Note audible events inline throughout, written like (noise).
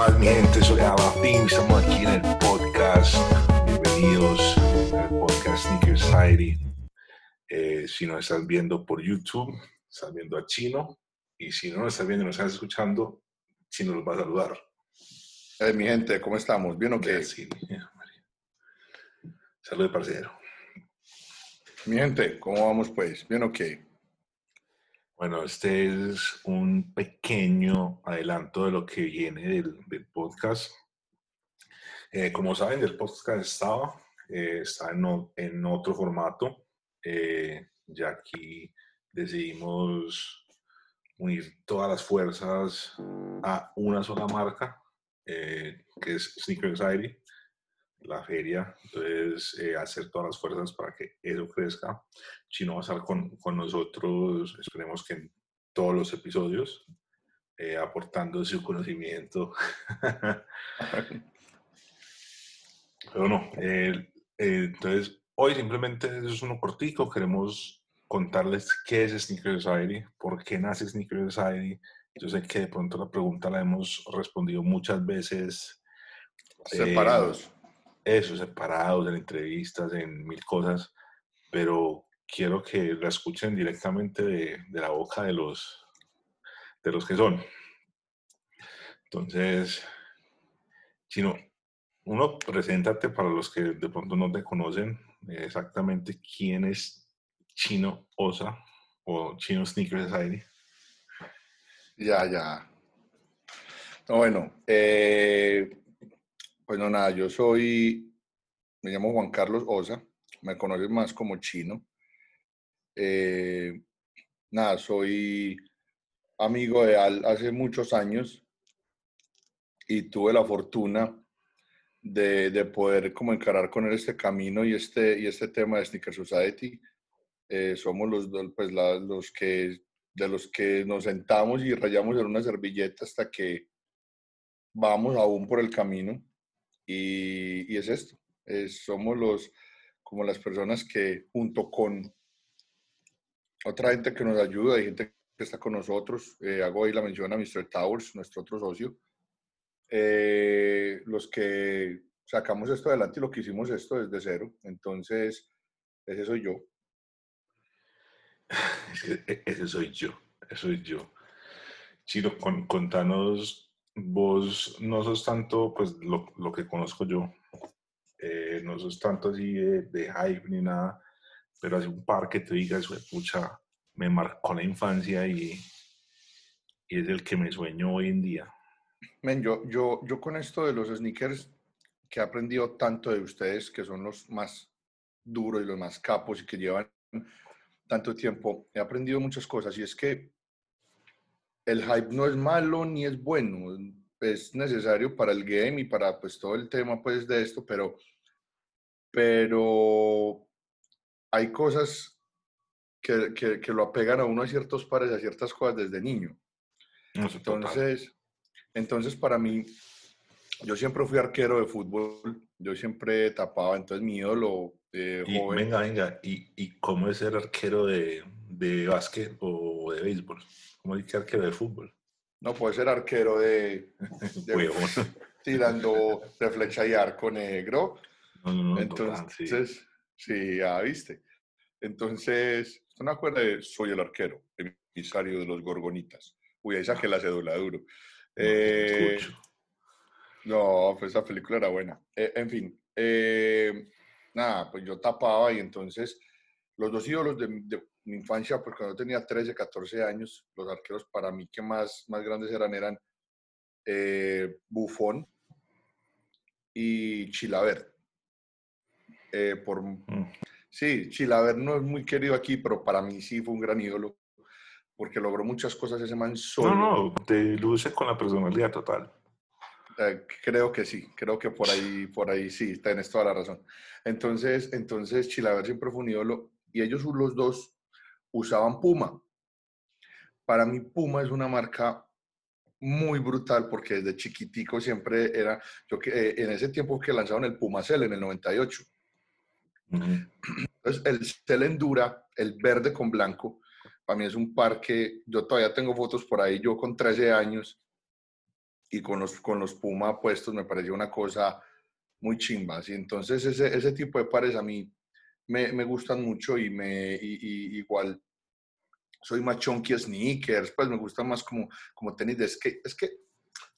más, mi gente? Soy Alapim, estamos aquí en el podcast. Bienvenidos al podcast Sneaker Society. Eh, si nos estás viendo por YouTube, estás viendo a Chino. Y si no nos estás viendo y nos estás escuchando, Chino los va a saludar. Eh, mi gente, ¿cómo estamos? ¿Bien o qué? Sí, Salud, parcero. Mi gente, ¿cómo vamos pues? ¿Bien o qué? Bueno, este es un pequeño adelanto de lo que viene del, podcast. Eh, como saben, el podcast estaba, eh, está en, otro formato. Eh, ya aquí decidimos unir todas las fuerzas a una sola marca, que es Sneaker Society la feria, entonces eh, hacer todas las fuerzas para que eso crezca. Chino va a estar con, con nosotros, esperemos que en todos los episodios, eh, aportando su conocimiento. (laughs) Pero no, entonces hoy simplemente es uno cortico, queremos contarles qué es Sneaker Society, por qué nace Sneaker Society. Yo sé que de pronto la pregunta la hemos respondido muchas veces. Separados eso, separados, en entrevistas, en mil cosas, pero quiero que la escuchen directamente de, la boca de los, de los que son. Entonces, Chino, uno, preséntate para los que de pronto no te conocen exactamente quién es Chino Osa o Chino Sneaker Society. Ya, ya. bueno, eh, pues no, nada, yo soy, me llamo Juan Carlos Osa, me conoces más como chino. Eh, nada, soy amigo de Al hace muchos años y tuve la fortuna de, poder como encarar con él este camino y este, y este tema de Sneaker Society. Eh, somos los, pues, los que, de los que nos sentamos y rayamos en una servilleta hasta que vamos aún por el camino. Y, es esto, somos los, como las personas que junto con otra gente que nos ayuda, hay gente que está con nosotros, eh, hago ahí la mención a Mr. Towers, nuestro otro socio, eh, los que sacamos esto adelante y lo que hicimos esto desde cero. Entonces, ese soy yo. (laughs) Ese soy yo, ese soy yo. Chino, con, contanos vos no sos tanto, pues lo, lo que conozco yo, eh, no sos tanto así de, de, hype ni nada, pero hace un par que te digas, pucha, me marcó la infancia y, y, es el que me sueño hoy en día. Men, yo, yo, yo con esto de los sneakers, que he aprendido tanto de ustedes, que son los más duros y los más capos y que llevan tanto tiempo, he aprendido muchas cosas y es que el hype no es malo ni es bueno, es necesario para el game y para pues todo el tema pues de esto, pero, pero hay cosas que, que, lo apegan a uno a ciertos pares, a ciertas cosas desde niño. entonces, entonces, para mí, yo siempre fui arquero de fútbol, yo siempre tapaba, entonces mi ídolo eh, Venga, venga, ¿Y, ¿y cómo es ser arquero de, de básquet o de béisbol? ¿Cómo dice arquero de fútbol? No puede ser arquero de, (laughs) tirando de flecha y arco negro. No, no, no, Entonces, sí. ya viste. Entonces, ¿usted no acuerda de Soy el arquero, emisario de los gorgonitas? Uy, ahí saqué la cédula duro. No, eh, no pues esa película era buena. Eh, en fin, eh, nada, pues yo tapaba y entonces los dos ídolos de, de, mi infancia, porque cuando tenía 13, 14 años, los arqueros para mí que más, más grandes eran, eran eh, Bufón y Chilaver. Eh, por, mm. Sí, Chilaver no es muy querido aquí, pero para mí sí fue un gran ídolo, porque logró muchas cosas ese man solo. No, no, te luce con la personalidad total. Eh, creo que sí, creo que por ahí, por ahí sí, tienes toda la razón. Entonces, entonces Chilaver siempre fue un ídolo y ellos los dos usaban Puma. Para mí Puma es una marca muy brutal porque desde chiquitico siempre era, yo que eh, en ese tiempo que lanzaron el Puma Cell en el 98. Entonces el Cell Endura, el verde con blanco, para mí es un par que yo todavía tengo fotos por ahí, yo con 13 años, y con los, con los Puma puestos me pareció una cosa muy chimba. ¿sí? Entonces ese, ese tipo de pares a mí me, me gustan mucho y me y, igual soy más chunky sneakers, pues me gusta más como, como tenis de skate. Es que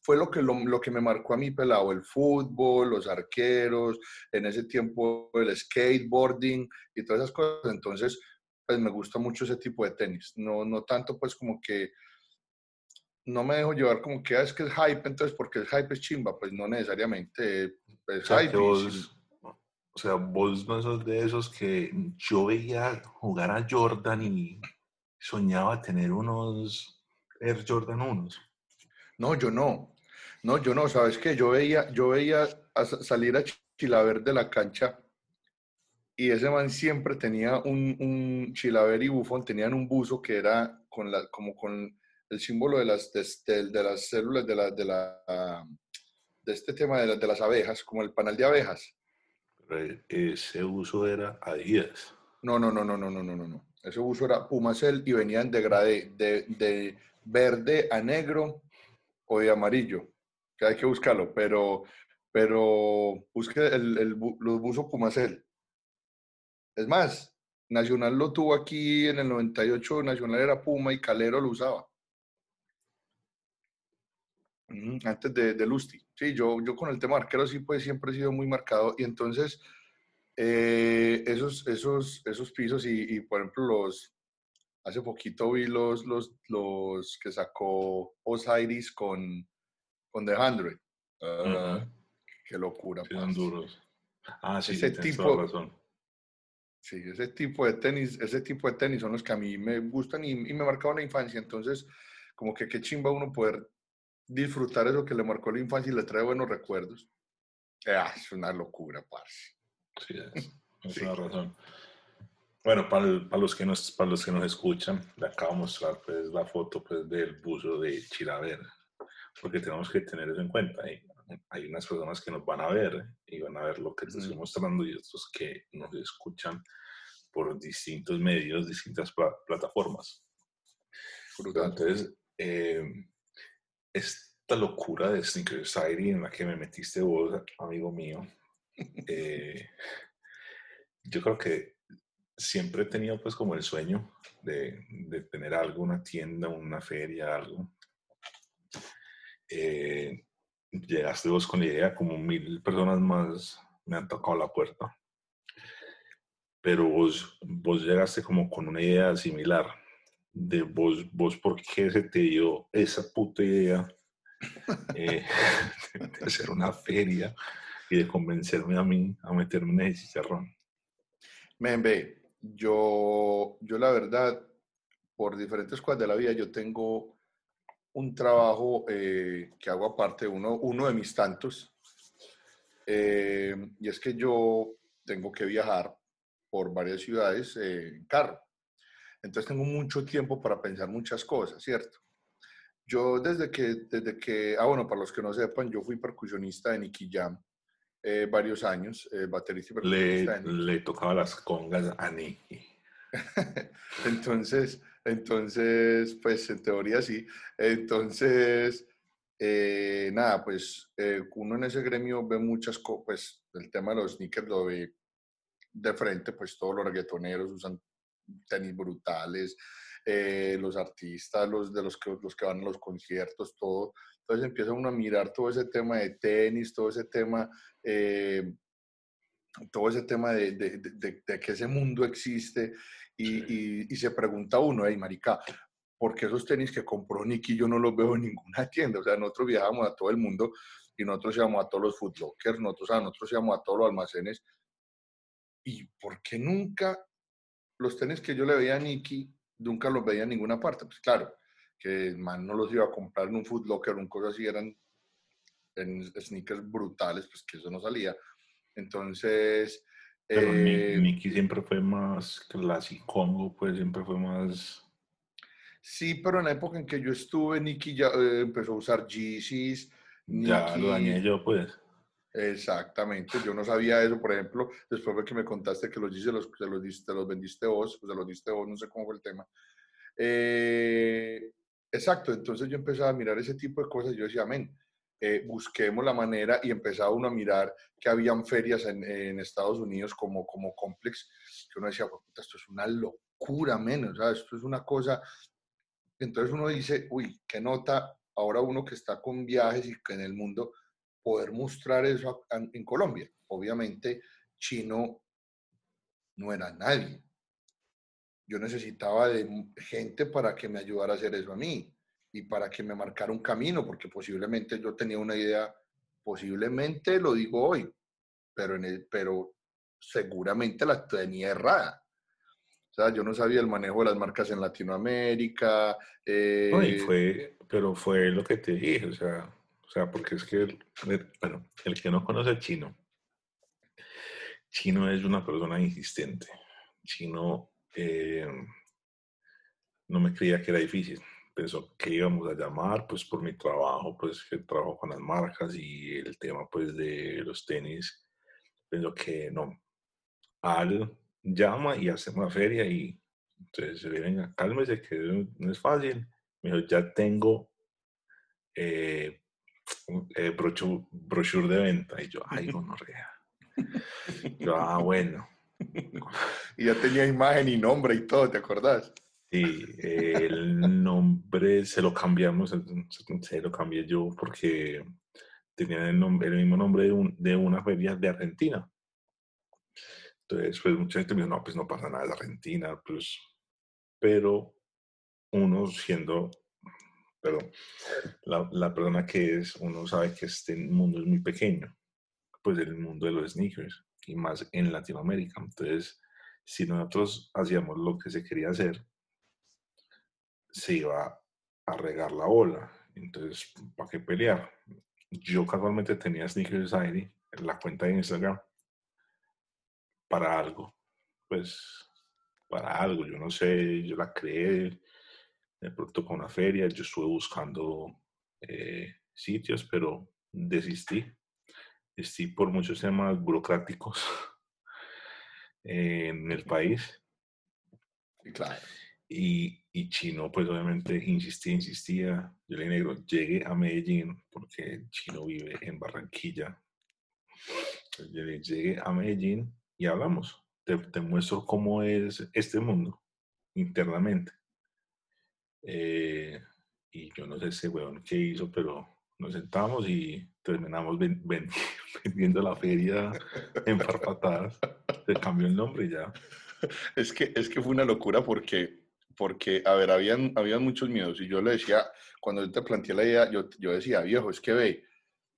fue lo que, lo, lo, que me marcó a mí pelado, el fútbol, los arqueros, en ese tiempo el skateboarding y todas esas cosas. Entonces, pues me gusta mucho ese tipo de tenis. No, no tanto pues como que no me dejo llevar como que ah, es que es hype, entonces porque el hype es chimba, pues no necesariamente es hype. O sea, vos no sos de esos que yo veía jugar a Jordan y soñaba tener unos Air Jordan 1. No, yo no. No, yo no, ¿sabes qué? Yo veía, yo veía salir a Chilaver de la cancha y ese man siempre tenía un, un Chilaver y Bufón, tenían un buzo que era con la, como con el símbolo de las, de, las células de, la, de, la, de este tema de, de las abejas, como el panal de abejas. Ese uso era Adidas. No, no, no, no, no, no, no, no. Ese uso era Pumacel y venían de degradé, de, de verde a negro o de amarillo, que hay que buscarlo, pero, pero busque el, el, los buzos Pumacel. Es más, Nacional lo tuvo aquí en el 98, Nacional era Puma y Calero lo usaba. Antes de, de Lusty. Sí, yo, yo con el tema arquero sí pues siempre he sido muy marcado y entonces eh, esos, esos, esos pisos y, y, por ejemplo los, hace poquito vi los, los, los que sacó Osiris con, con The Hundred. Ah, qué locura. Sí, duros. Ah, sí, ese tipo, razón. Sí, ese tipo de tenis, ese tipo de tenis son los que a mí me gustan y, y me marcaron la infancia. Entonces, como que qué chimba uno poder disfrutar eso que le marcó la infancia y le trae buenos recuerdos. Ah, es una locura, parce. (laughs) Sí, es, es una razón. Bueno, para, para, los que nos, para los que nos escuchan, le acabo de mostrar pues, la foto pues, del buzo de Chiraver, porque tenemos que tener eso en cuenta. Hay, hay unas personas que nos van a ver y van a ver lo que les estoy mostrando y otros que nos escuchan por distintos medios, distintas plataformas. Entonces, eh, esta locura de Sneaker Society en la que me metiste vos, amigo mío, eh, yo creo que siempre he tenido pues como el sueño de, de tener algo, una tienda, una feria, algo. Eh, llegaste vos con la idea, como mil personas más me han tocado la puerta. Pero vos, vos llegaste como con una idea similar de vos, vos por qué se te dio esa puta idea eh, (laughs) de hacer una feria y de convencerme a mí a meterme en ese chicharrón. Men, ve, yo, yo la verdad, por diferentes cosas de la vida, yo tengo un trabajo eh, que hago aparte, uno, uno de mis tantos, eh, y es que yo tengo que viajar por varias ciudades en carro. Entonces tengo mucho tiempo para pensar muchas cosas, ¿cierto? Yo desde que, desde que, ah bueno, para los que no sepan, yo fui percusionista de Nicky Jam eh, varios años, eh, baterista y percusionista. Le, le tocaba las congas a Nicky. (laughs) entonces, entonces, pues en teoría sí. Entonces, eh, nada, pues uno en ese gremio ve muchas cosas, pues el tema de los sneakers lo ve de frente, pues todos los reggaetoneros usan tenis brutales, eh, los artistas, los de los que, los que van a los conciertos, todo. Entonces empieza uno a mirar todo ese tema de tenis, todo ese tema, eh, todo ese tema de, de, de, que ese mundo existe y, y, se pregunta uno, hey, marica, ¿por qué esos tenis que compró Nicky yo no los veo en ninguna tienda? O sea, nosotros viajamos a todo el mundo y nosotros íbamos a todos los foodlockers, nosotros, o sea, nosotros íbamos a todos los almacenes. ¿Y por qué nunca los tenis que yo le veía a Nicky, nunca los veía en ninguna parte. Pues claro, que el man no los iba a comprar en un Foot Locker, un cosa así, eran en sneakers brutales, pues que eso no salía. Entonces... Pero eh, Nicky siempre fue más clásico, pues siempre fue más... Sí, pero en la época en que yo estuve, Nicky ya eh, empezó a usar Yeezys. Ya lo dañé yo, pues. Exactamente, yo no sabía eso, por ejemplo, después de que me contaste que los dice los, se los, diste, los vendiste vos, pues se los diste vos, no sé cómo fue el tema. Eh, exacto, entonces yo empezaba a mirar ese tipo de cosas yo decía, amén, eh, busquemos la manera y empezaba uno a mirar que habían ferias en, en Estados Unidos como, como Complex, que uno decía, esto es una locura menos, esto es una cosa. Entonces uno dice, uy, qué nota ahora uno que está con viajes y que en el mundo poder mostrar eso en Colombia. Obviamente, chino no era nadie. Yo necesitaba de gente para que me ayudara a hacer eso a mí y para que me marcara un camino, porque posiblemente yo tenía una idea, posiblemente lo digo hoy, pero, en el, pero seguramente la tenía errada. O sea, yo no sabía el manejo de las marcas en Latinoamérica. Eh, fue, pero fue lo que te dije, o sea, sea porque es que, bueno, el que no conoce chino, chino es una persona insistente. Chino eh, no me creía que era difícil pensó que íbamos a llamar, pues por mi trabajo, pues que trabajo con las marcas y el tema pues de los tenis, pensó que no, Al llama y hacemos la feria y entonces venga, cálmese que no es fácil. Me dijo, ya tengo eh, eh brochure, de venta. Y yo, ay, (laughs) gonorrea. yo, ah, bueno. (laughs) y ya tenía imagen y nombre y todo, ¿te acordás? Sí, el nombre se lo cambiamos, se lo cambié yo porque tenía el, nombre, el mismo nombre de, de, una feria de Argentina. Entonces, pues mucha gente me dijo, no, pues no pasa nada, es Argentina, pues, pero uno siendo, perdón, la, la persona que es, uno sabe que este mundo es muy pequeño, pues el mundo de los sneakers, y más en Latinoamérica. Entonces, si nosotros hacíamos lo que se quería hacer, se iba a regar la bola. Entonces, ¿para qué pelear? Yo casualmente tenía Sneaker Society en la cuenta de Instagram para algo. Pues, para algo. Yo no sé, yo la creé de pronto con una feria. Yo estuve buscando eh, sitios, pero desistí. Desistí por muchos temas burocráticos (laughs) en el país. Claro. Y, y Chino, pues obviamente insistía, insistía. Yo le negro, llegué a Medellín, porque Chino vive en Barranquilla. Yo le llegué a Medellín y hablamos. Te, te muestro cómo es este mundo internamente. Eh, y yo no sé ese weón qué hizo, pero nos sentamos y terminamos (laughs) vendiendo la feria en farpatadas. Se cambió el nombre ya. Es que, es que fue una locura porque porque, a ver, habían, habían muchos miedos y yo le decía, cuando yo te planteé la idea, yo, yo decía, viejo, es que ve,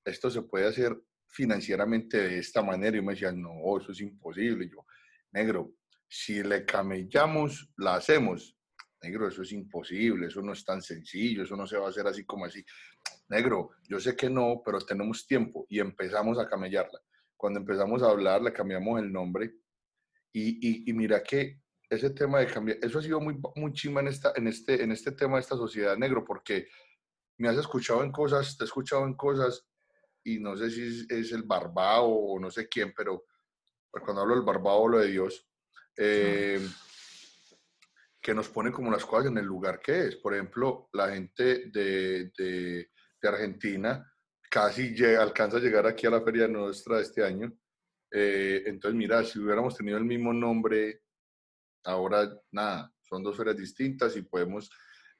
esto se puede hacer financieramente de esta manera y me decían, no, eso es imposible. Yo, negro, si le camellamos, la hacemos. Negro, eso es imposible, eso no es tan sencillo, eso no se va a hacer así como así. Negro, yo sé que no, pero tenemos tiempo y empezamos a camellarla. Cuando empezamos a hablar, le cambiamos el nombre y, y, y mira que ese tema de cambiar, eso ha sido muy, muy chima en, esta, en, este, en este tema de esta sociedad negro, porque me has escuchado en cosas, te he escuchado en cosas, y no sé si es, el barbao o no sé quién, pero cuando hablo del barbao hablo de Dios, eh, que nos pone como las cosas en el lugar que es. Por ejemplo, la gente de, de, de Argentina casi llega, alcanza a llegar aquí a la feria nuestra este año. Eh, entonces, mira, si hubiéramos tenido el mismo nombre Ahora, nada, son dos ferias distintas y podemos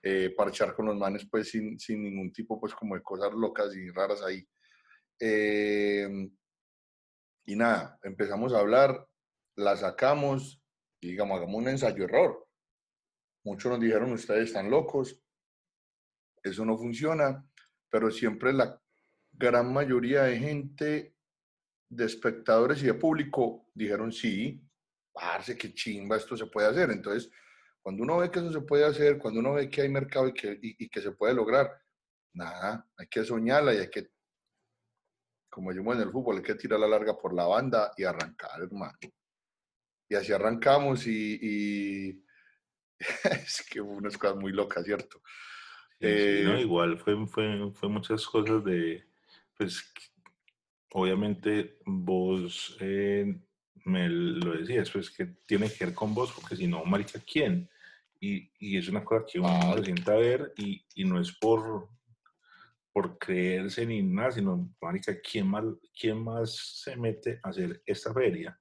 eh, parchar con los manes pues sin, sin, ningún tipo pues como de cosas locas y raras ahí. Eh, y nada, empezamos a hablar, la sacamos y digamos, hagamos un ensayo-error. Muchos nos dijeron, ustedes están locos, eso no funciona, pero siempre la gran mayoría de gente, de espectadores y de público, dijeron sí, parce, qué chimba, esto se puede hacer. Entonces, cuando uno ve que eso se puede hacer, cuando uno ve que hay mercado y que, y, que se puede lograr, nada, hay que soñarla y hay que, como decimos en el fútbol, hay que tirar la larga por la banda y arrancar, hermano. Y así arrancamos y, y (laughs) es que hubo unas cosas muy locas, ¿cierto? Sí, no, eh, igual fue, fue, fue, muchas cosas de, pues, obviamente vos eh, me lo decías, pues que tiene que ver con vos, porque si no, marica, ¿quién? Y, y, es una cosa que uno se sienta a ver y, y, no es por, por creerse ni nada, sino, marica, ¿quién más, quién más se mete a hacer esta feria?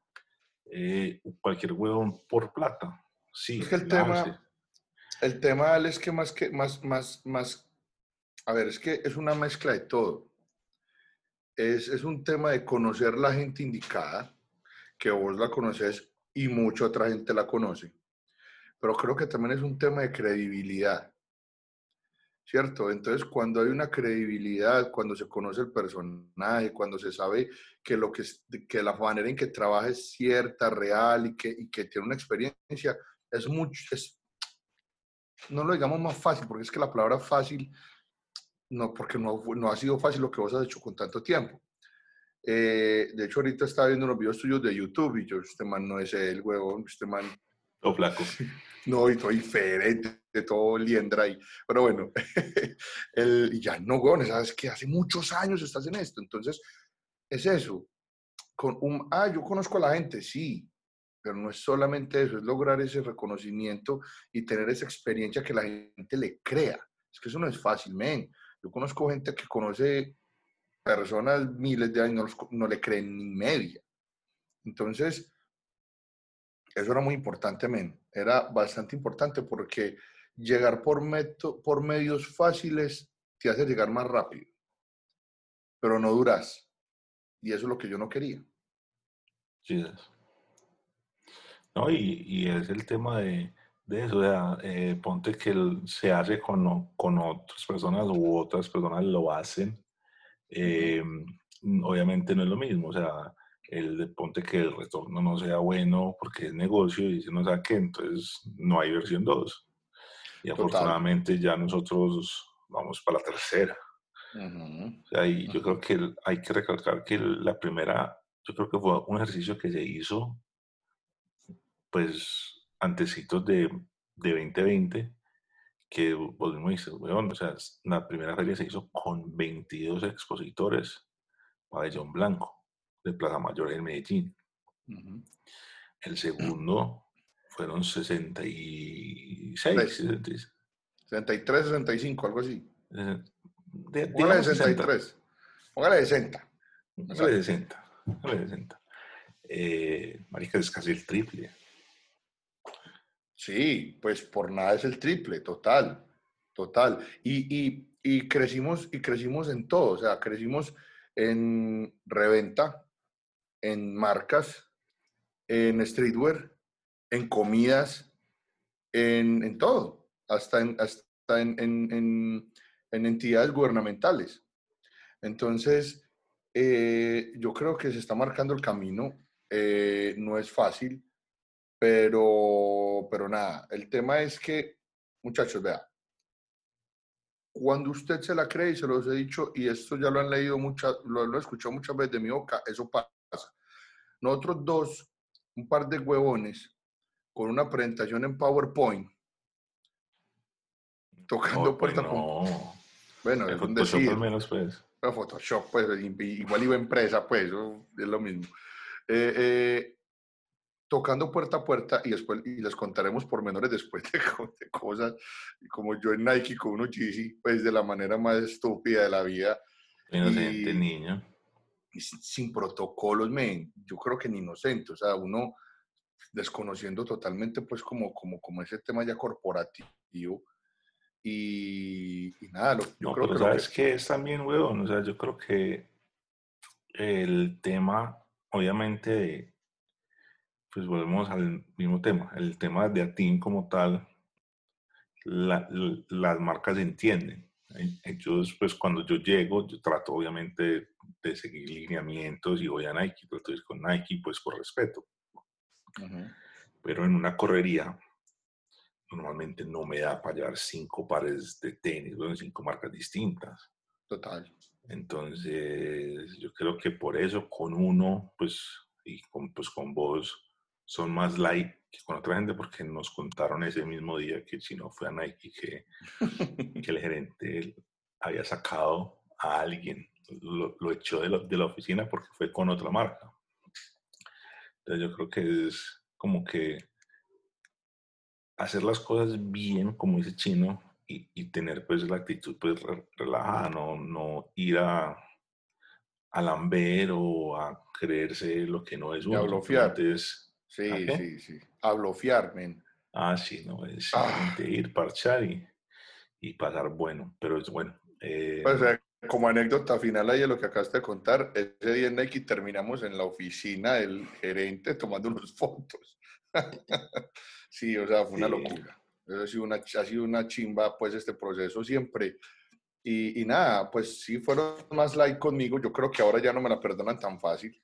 Eh, cualquier huevón por plata. Sí, es que el tema, el tema es que más que, más, más, más, a ver, es que es una mezcla de todo. Es, es un tema de conocer la gente indicada, que vos la conoces y mucha otra gente la conoce. Pero creo que también es un tema de credibilidad. ¿cierto? Entonces, cuando hay una credibilidad, cuando se conoce el personaje, cuando se sabe que, lo que, que la manera en que trabaja es cierta, real y que, y que tiene una experiencia, es mucho, es, no lo digamos más fácil, porque es que la palabra fácil, no, porque no, no ha sido fácil lo que vos has hecho con tanto tiempo. Eh, de hecho, ahorita estaba viendo unos videos tuyos de YouTube y yo, este man no es el huevón, este man... O flaco. (laughs) No, y todo diferente, todo liendra ahí. Pero bueno, (laughs) el, ya no, weón, sabes que hace muchos años estás en esto. Entonces, es eso. Con un, ah, yo conozco a la gente, sí, pero no es solamente eso, es lograr ese reconocimiento y tener esa experiencia que la gente le crea. Es que eso no es fácil, men. Yo conozco gente que conoce personas miles de años, no, le creen ni media. Entonces, eso era muy importante, men. Era bastante importante porque llegar por, por medios fáciles te hace llegar más rápido, pero no duras. Y eso es lo que yo no quería. Sí, es. No, y, y es el tema de, de eso, o sea, eh, ponte que se hace con, con otras personas u otras personas lo hacen. Eh, obviamente no es lo mismo, o sea, el ponte que el retorno no sea bueno porque es negocio y si no sabe qué, entonces no hay versión 2. Y afortunadamente ya nosotros vamos para la tercera. o sea, y yo creo que hay que recalcar que la primera, yo creo que fue un ejercicio que se hizo, pues, antecitos de, de 2020, que vos mismo dices, weón, o sea, la primera feria se hizo con 22 expositores, pabellón blanco de Plaza Mayor en Medellín. El segundo fueron 66, 63, 65, algo así. De, Póngale 63. Póngale 60. Póngale 60. Póngale 60. Eh, marica, es casi el triple. Sí, pues por nada es el triple, total, total. Y, y, y crecimos, y crecimos en todo, o sea, crecimos en reventa, en marcas, en streetwear, en comidas, en, todo, hasta, en, hasta en, entidades gubernamentales. Entonces, eh, yo creo que se está marcando el camino. Eh, no es fácil, pero, pero nada, el tema es que, muchachos, vea, cuando usted se la cree, y se los he dicho, y esto ya lo han leído muchas, lo, lo he escuchado muchas veces de mi boca, eso pasa nosotros dos, un par de huevones, con una presentación en PowerPoint, tocando puerta no. Bueno, es un. Al menos, pues. Photoshop, pues, igual iba empresa, pues, es lo mismo. Eh, eh, tocando puerta a puerta y después y les contaremos por menores después de, cosas como yo en Nike con uno GC, pues de la manera más estúpida de la vida. Inocente niño sin protocolos, men, yo creo que ni inocente, o sea, uno desconociendo totalmente pues como, como, como ese tema ya corporativo y, nada, yo no, creo pero que sabes que... es también, weón, o sea, yo creo que el tema, obviamente, pues volvemos al mismo tema, el tema de ATIN como tal, las marcas entienden entonces, pues cuando yo llego, yo trato obviamente de seguir lineamientos y voy a Nike, trato de ir con Nike, pues por respeto. Pero en una correría, normalmente no me da para llevar cinco pares de tenis, bueno, cinco marcas distintas. Total. Entonces, yo creo que por eso con uno, pues, y con, pues con vos, son más light que con otra gente porque nos contaron ese mismo día que si no fue a Nike que, que el gerente había sacado a alguien, lo, lo echó de, de, la oficina porque fue con otra marca. Entonces yo creo que es como que hacer las cosas bien, como dice Chino, y, tener pues la actitud pues relajada, no, no ir a, a lamber o a creerse lo que no es uno. A sí, sí, sí. A men. Ah, sí, no, es ah. ir, parchar y, y, pasar bueno, pero es bueno. Eh, pues, eh, como anécdota final ahí de lo que acabaste de contar, ese día en Nike terminamos en la oficina del gerente tomando (laughs) unas fotos. (laughs) sí, o sea, fue una locura. Ha sido una, ha sido una chimba, pues, este proceso siempre. Y, y, nada, pues sí fueron más like conmigo. Yo creo que ahora ya no me la perdonan tan fácil.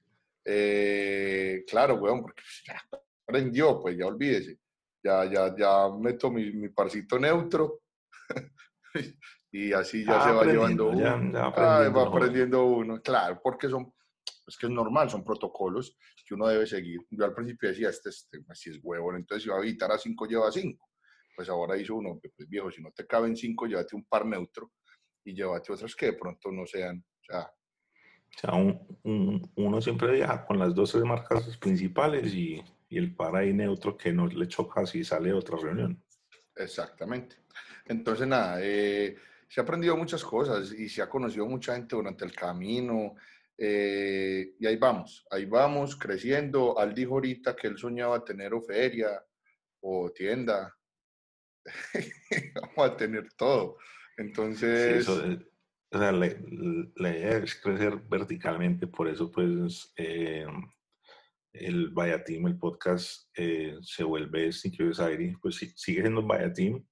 Eh, claro, weón, porque pues, ya aprendió, pues ya olvídese. Ya, ya, ya meto mi, mi parcito neutro (laughs) y así ya se va llevando uno. va aprendiendo uno, claro, porque son, es que es normal, son protocolos que uno debe seguir. Yo al principio decía, este, este así es huevo, entonces si va a evitar a cinco, lleva cinco. Pues ahora hizo uno, pues viejo, si no te caben cinco, llévate un par neutro y llévate otros que de pronto no sean, o sea, o sea, un, uno siempre viaja con las dos marcas principales y, y, el par ahí neutro que no le choca si sale otra reunión. Exactamente. Entonces, nada, eh, se ha aprendido muchas cosas y se ha conocido mucha gente durante el camino. Eh, y ahí vamos, ahí vamos creciendo. Al dijo ahorita que él soñaba tener o feria o tienda. (laughs) vamos a tener todo. Entonces... o sea, la, idea es crecer verticalmente, por eso pues eh, el Vaya Team, el podcast, eh, se vuelve Sin Society, pues sigue siendo Vaya Team,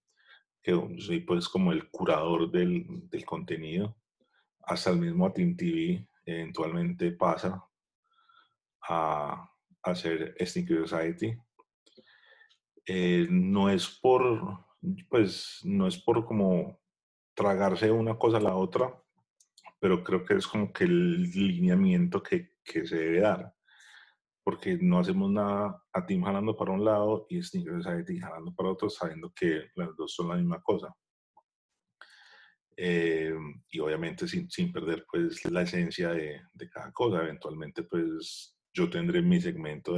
que soy pues como el curador del, del contenido, hasta el mismo Team TV eventualmente pasa a, hacer ser Society. No es por, pues, no es por como tragarse una cosa a la otra, pero creo que es como que el lineamiento que, que se debe dar porque no hacemos nada a Team jalando para un lado y Sneaker Society jalando para otro, sabiendo que las dos son la misma cosa. Eh, y obviamente sin, sin, perder pues la esencia de, de, cada cosa. Eventualmente pues yo tendré mi segmento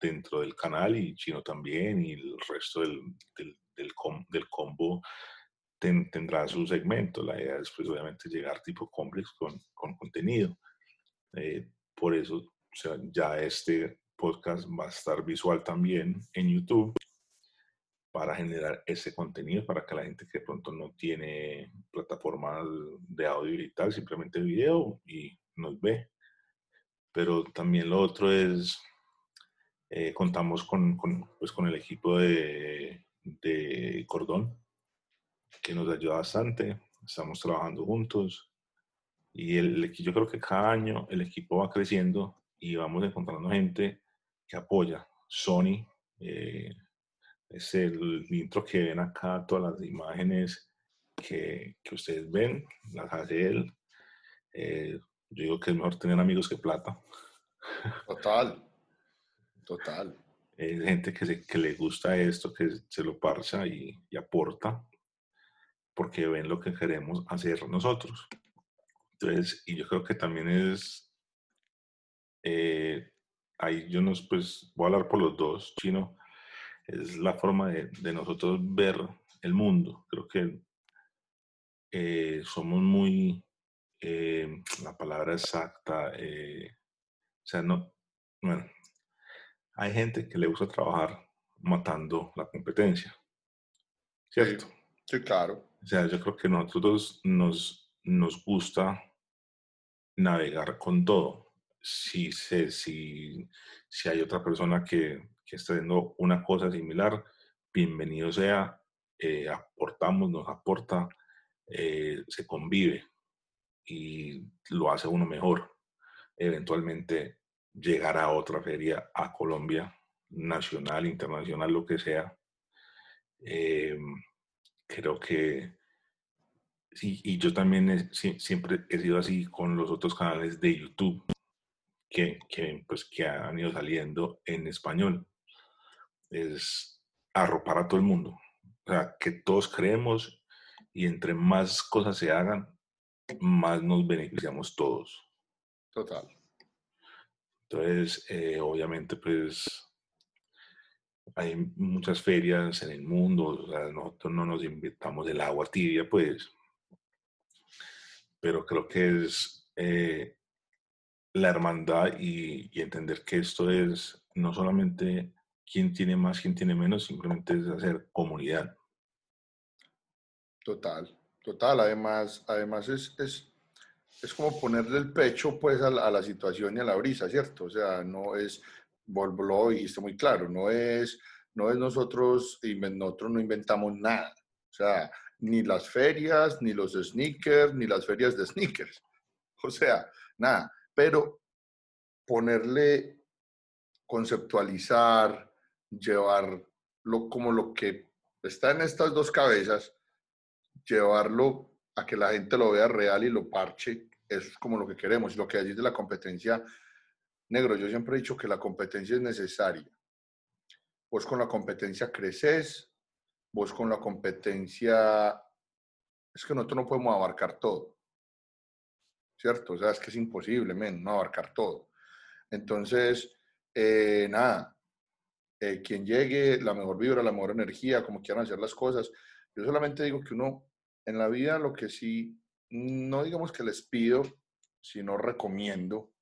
dentro del canal y Chino también y el resto del, del, del, del combo tendrá su segmento. La idea es pues obviamente llegar tipo complex con, con contenido. Eh, por eso o sea, ya este podcast va a estar visual también en YouTube para generar ese contenido para que la gente que de pronto no tiene plataformas de audio y tal, simplemente video y nos ve. Pero también lo otro es, eh, contamos con, con, pues con el equipo de, de Cordón, que nos ayuda bastante. Estamos trabajando juntos y el, yo creo que cada año el equipo va creciendo y vamos encontrando gente que apoya. Sony, eh, es el intro que ven acá, todas las imágenes que, que ustedes ven, las hace él. Eh, yo digo que es mejor tener amigos que plata. Total, total. (laughs) Es gente que, se, que le gusta esto, que se lo parcha y, y aporta, porque ven lo que queremos hacer nosotros. Entonces, y yo creo que también es eh, ahí yo nos, pues, voy a hablar por los dos, chino, es la forma de, de nosotros ver el mundo. Creo que eh, somos muy, eh, la palabra exacta, o sea, no, bueno, hay gente que le gusta trabajar matando la competencia, ¿cierto? Sí, claro. O sea, yo creo que nosotros nos, nos gusta navegar con todo si, se, si, si hay otra persona que, que está haciendo una cosa similar, bienvenido sea, eh, aportamos, nos aporta, eh, se convive y lo hace uno mejor. Eventualmente llegar a otra feria a Colombia, nacional, internacional, lo que sea. Eh, creo que sí, y yo también siempre he sido así con los otros canales de YouTube que, que, pues, que han ido saliendo en español. Es arropar a todo el mundo. O sea, que todos creemos y entre más cosas se hagan, más nos beneficiamos todos. Total. Entonces, eh, obviamente, pues, hay muchas ferias en el mundo, nosotros no nos inventamos el agua tibia, pues, pero creo que es eh, la hermandad y, y, entender que esto es no solamente quién tiene más, quién tiene menos, simplemente es hacer comunidad. Total, total. Además, además es, es, es como ponerle el pecho pues a la, a la, situación y a la brisa, ¿cierto? O sea, no es, vos lo dijiste muy claro, no es, no es nosotros, nosotros no inventamos nada. O sea, ni las ferias, ni los sneakers, ni las ferias de sneakers. (laughs) O sea, nada. Pero ponerle, conceptualizar, llevarlo como lo que está en estas dos cabezas, llevarlo a que la gente lo vea real y lo parche, eso es como lo que queremos. Lo que decís de la competencia, negro, yo siempre he dicho que la competencia es necesaria. Vos con la competencia creces, vos con la competencia, es que nosotros no podemos abarcar todo, ¿cierto? O sea, es que es imposible, men, no abarcar todo. Entonces, eh, nada, eh, quien llegue, la mejor vibra, la mejor energía, como quieran hacer las cosas. Yo solamente digo que uno en la vida lo que sí, no digamos que les pido, sino recomiendo,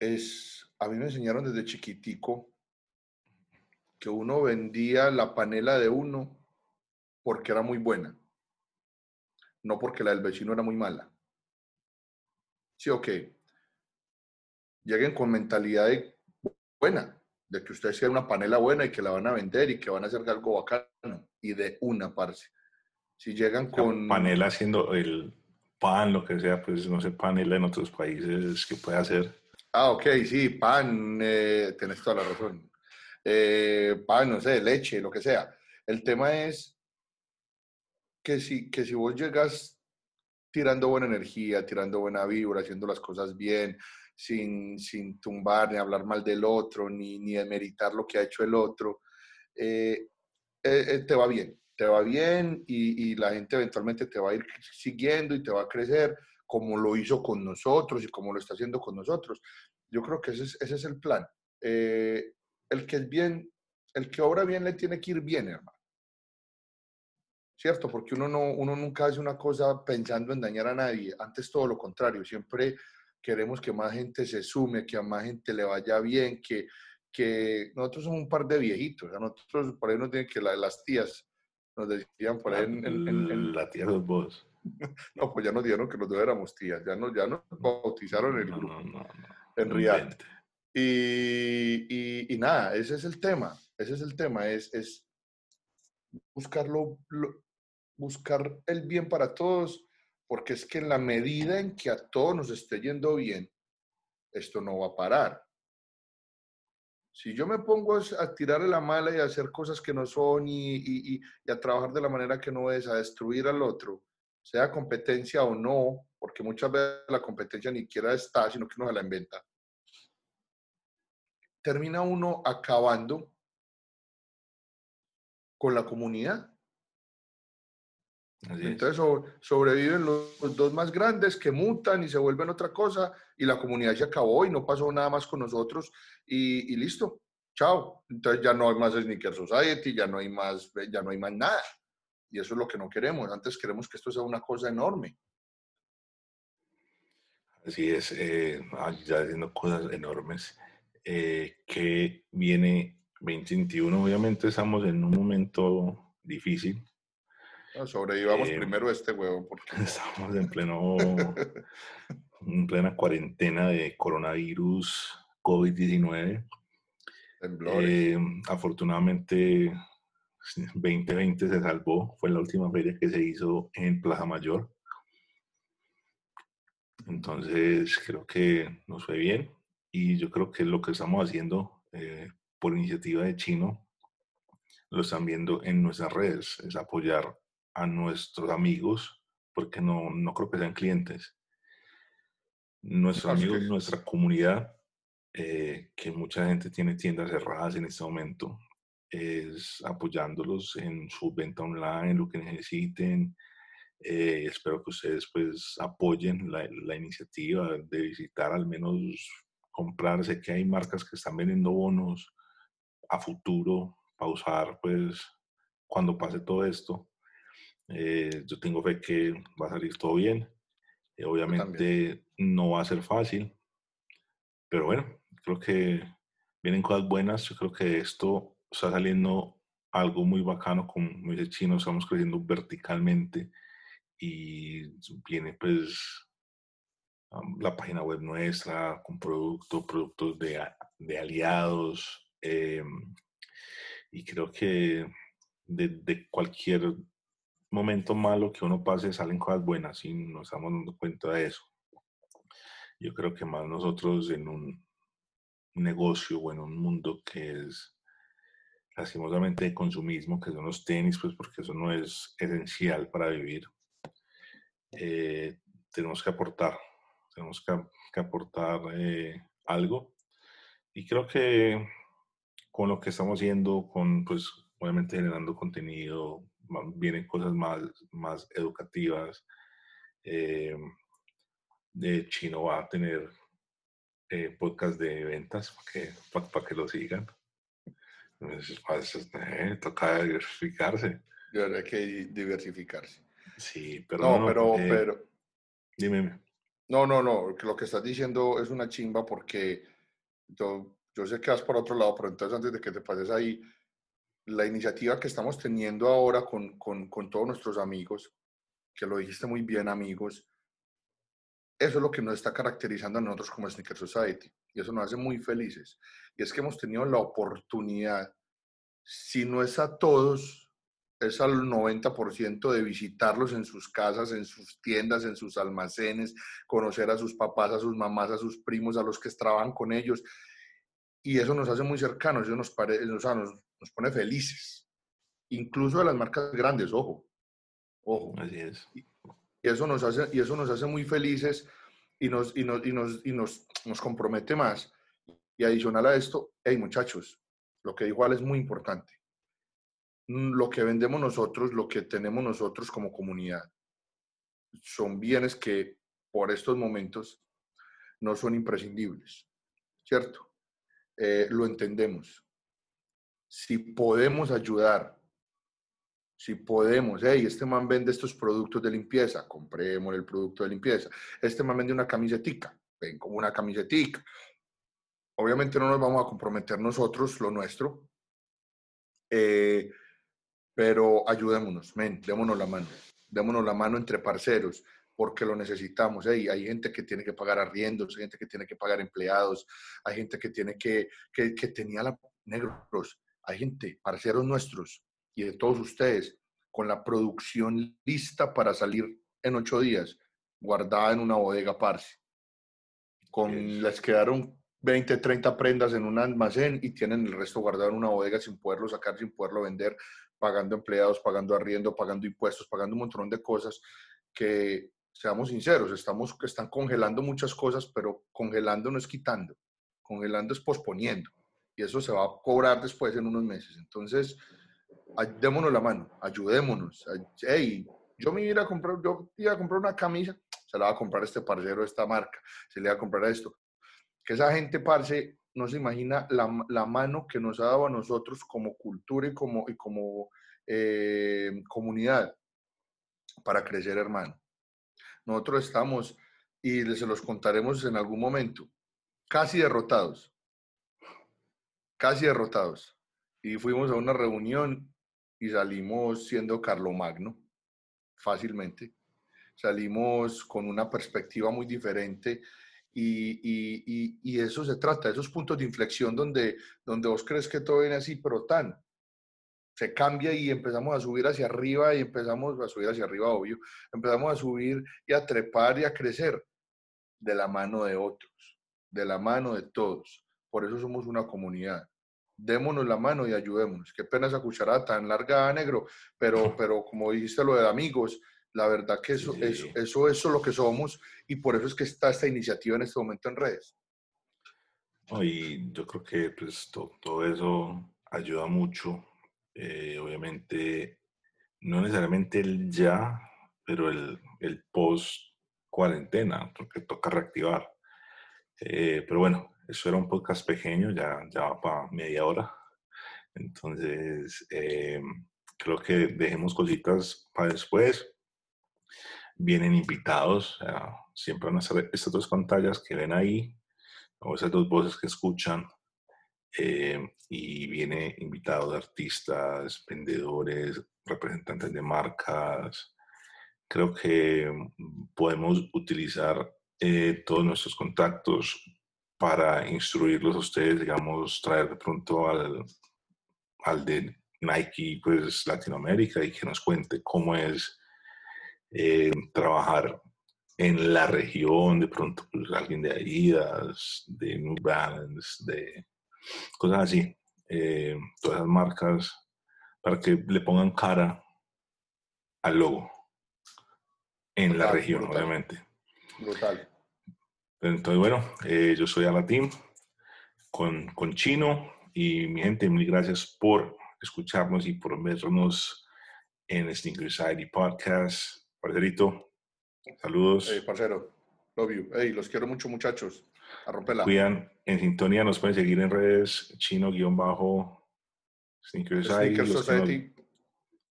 es, a mí me enseñaron desde chiquitico que uno vendía la panela de uno porque era muy buena, no porque la del vecino era muy mala. Sí, ok. Lleguen con mentalidad de buena, de que ustedes sea una panela buena y que la van a vender y que van a hacer algo bacano y de una parce. Si llegan con... panela haciendo el pan, lo que sea, pues no sé, panela en otros países que puede hacer. Ah, ok, sí, pan, eh, tienes toda la razón. Eh, pan, no sé, leche, lo que sea. El tema es que si, que si vos llegas tirando buena energía, tirando buena vibra, haciendo las cosas bien, sin, sin tumbar, ni hablar mal del otro, ni, ni demeritar lo que ha hecho el otro, eh, te va bien te va bien y, la gente eventualmente te va a ir siguiendo y te va a crecer como lo hizo con nosotros y como lo está haciendo con nosotros. Yo creo que ese es, ese es el plan. Eh, el que es bien, el que obra bien le tiene que ir bien, hermano. ¿Cierto? Porque uno, no, uno nunca hace una cosa pensando en dañar a nadie. Antes todo lo contrario. Siempre queremos que más gente se sume, que a más gente le vaya bien, que, que nosotros somos un par de viejitos. nosotros por ahí no tienen que las tías nos decían por ahí en, la tía los vos. No, pues ya nos dieron que nos éramos tías, ya nos, ya nos bautizaron el grupo en Real. Y, y, nada, ese es el tema, ese es el tema, es, es buscarlo, buscar el bien para todos, porque es que en la medida en que a todos nos esté yendo bien, esto no va a parar. Si yo me pongo a tirarle la mala y a hacer cosas que no son y, a trabajar de la manera que no es, a destruir al otro, sea competencia o no, porque muchas veces la competencia ni siquiera está, sino que uno se la inventa, termina uno acabando con la comunidad. Entonces sobreviven los, dos más grandes que mutan y se vuelven otra cosa y la comunidad se acabó y no pasó nada más con nosotros y, listo, chao. Entonces ya no hay más Sneaker Society, ya no hay más, ya no hay más nada. Y eso es lo que no queremos. Antes queremos que esto sea una cosa enorme. Así es, eh, ya haciendo cosas enormes. Eh, que viene 2021, obviamente estamos en un momento difícil sobrevivamos eh, primero este huevo. Porque... (laughs) Estamos en pleno, en plena cuarentena de coronavirus COVID-19. Eh, afortunadamente (laughs) 2020 se salvó, fue la última feria que se hizo en Plaza Mayor. Entonces creo que nos fue bien y yo creo que lo que estamos haciendo eh, por iniciativa de Chino lo están viendo en nuestras redes, es apoyar a nuestros amigos, porque no, no creo que sean clientes, nuestros amigos, nuestra comunidad, eh, que mucha gente tiene tiendas cerradas en este momento, es apoyándolos en su venta online, lo que necesiten. Eh, espero que ustedes pues apoyen la, la, iniciativa de visitar, al menos comprar. Sé que hay marcas que están vendiendo bonos a futuro para usar, pues, cuando pase todo esto. Eh, yo tengo fe que va a salir todo bien. Eh, obviamente no va a ser fácil, pero bueno, creo que vienen cosas buenas. Yo creo que esto está saliendo algo muy bacano, como dice Chino, estamos creciendo verticalmente y viene pues la página web nuestra con productos, productos de, de aliados. Em, y creo que de, cualquier momento malo que uno pase salen cosas buenas y nos estamos dando cuenta de eso. Yo creo que más nosotros en un negocio o en un mundo que es lastimosamente de consumismo, que son los tenis, pues porque eso no es esencial para vivir, eh, tenemos que aportar, tenemos que, aportar eh, algo. Y creo que con lo que estamos haciendo, con pues obviamente generando contenido, vienen cosas más, más educativas. Eh, de Chino va a tener eh, podcast de ventas para, que lo sigan. Entonces, eh, toca diversificarse. Hay que diversificarse. Sí, pero. No, pero, pero. Dime. No, no, no. Lo que estás diciendo es una chimba porque yo, yo sé que vas por otro lado, pero entonces antes de que te pases ahí, la iniciativa que estamos teniendo ahora con, con, con, todos nuestros amigos, que lo dijiste muy bien, amigos, eso es lo que nos está caracterizando a nosotros como Sneaker Society y eso nos hace muy felices. Y es que hemos tenido la oportunidad, si no es a todos, es al 90% de visitarlos en sus casas, en sus tiendas, en sus almacenes, conocer a sus papás, a sus mamás, a sus primos, a los que trabajan con ellos. Y eso nos hace muy cercanos, eso nos, nos, nos pone felices. Incluso de las marcas grandes, ojo. Ojo. Así es. Y eso nos hace, y eso nos hace muy felices y nos, y nos, y nos, y nos, nos compromete más. Y adicional a esto, hey muchachos, lo que igual es muy importante. Mm, lo que vendemos nosotros, lo que tenemos nosotros como comunidad, son bienes que por estos momentos no son imprescindibles, ¿cierto? Eh, lo entendemos si podemos ayudar, si podemos, hey, este man vende estos productos de limpieza, compremos el producto de limpieza. Este man vende una camisetica, ven como una camisetica. Obviamente no nos vamos a comprometer nosotros, lo nuestro, eh, pero ayudémonos, men, démonos la mano, démonos la mano entre parceros, porque lo necesitamos. Hey, hay gente que tiene que pagar arriendos, hay gente que tiene que pagar empleados, hay gente que tiene que, que, que tenía la negros, hay gente, parceros nuestros y de todos ustedes, con la producción lista para salir en ocho días, guardada en una bodega, parce. Con, les quedaron 20, 30 prendas en un almacén y tienen el resto guardado en una bodega sin poderlo sacar, sin poderlo vender, pagando empleados, pagando arriendo, pagando impuestos, pagando un montón de cosas que, seamos sinceros, estamos, están congelando muchas cosas, pero congelando no es quitando, congelando es posponiendo y eso se va a cobrar después en unos meses. Entonces, démonos la mano, ayudémonos. Hey, yo me iba a comprar, yo iba a comprar una camisa, se la va a comprar este parcero de esta marca, se le va a comprar esto. Que esa gente, parce, no se imagina la, la mano que nos ha dado a nosotros como cultura y como, y como eh, comunidad para crecer, hermano. Nosotros estamos, y se los contaremos en algún momento, casi derrotados casi derrotados. Y fuimos a una reunión y salimos siendo Carlomagno, fácilmente. Salimos con una perspectiva muy diferente y, y, y, eso se trata, esos puntos de inflexión donde, donde vos crees que todo viene así, pero tan, se cambia y empezamos a subir hacia arriba y empezamos a subir hacia arriba, obvio, empezamos a subir y a trepar y a crecer de la mano de otros, de la mano de todos. Por eso somos una comunidad. Démonos la mano y ayudémonos. Qué pena esa cucharada tan larga, negro, pero, (laughs) pero como dijiste lo de amigos, la verdad que eso, eso, eso, es lo que somos y por eso es que está esta iniciativa en este momento en redes. Y yo creo que pues, todo, eso ayuda mucho. Eh, obviamente, no necesariamente el ya, pero el, el post cuarentena, porque toca reactivar. Eh, pero bueno, eso era un podcast pequeño, ya, ya va para media hora. Entonces, eh, creo que dejemos cositas para después. Vienen invitados, siempre van a ser estas dos pantallas que ven ahí, o esas dos voces que escuchan. Eh, y viene invitados artistas, vendedores, representantes de marcas. Creo que podemos utilizar eh, todos nuestros contactos para instruirlos a ustedes, digamos, traer de pronto al, al de Nike, pues Latinoamérica, y que nos cuente cómo es eh, trabajar en la región, de pronto pues, alguien de Adidas, de New Balance, de cosas así, eh, todas las marcas, para que le pongan cara al logo en la región, obviamente. Brutal. Entonces, bueno, eh, yo soy Alatín con, con Chino y mi gente, mil gracias por escucharnos y por vernos en Sneaker Society Podcast. Parcerito, saludos. Hey, parcero, love you. Hey, los quiero mucho, muchachos. A romperla. Cuidan en sintonía, nos pueden seguir en redes chino-sneaker Society. Society.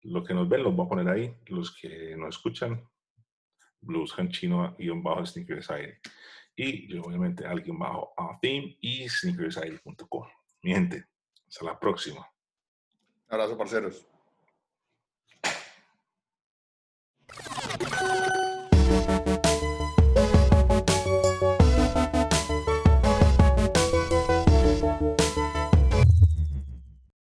Los que, nos, ven los voy a poner ahí. Los que nos escuchan, buscan chino-sneaker Society y obviamente alguien bajo a theme y sneakerside.com. Mi gente, hasta la próxima. Abrazo, parceros.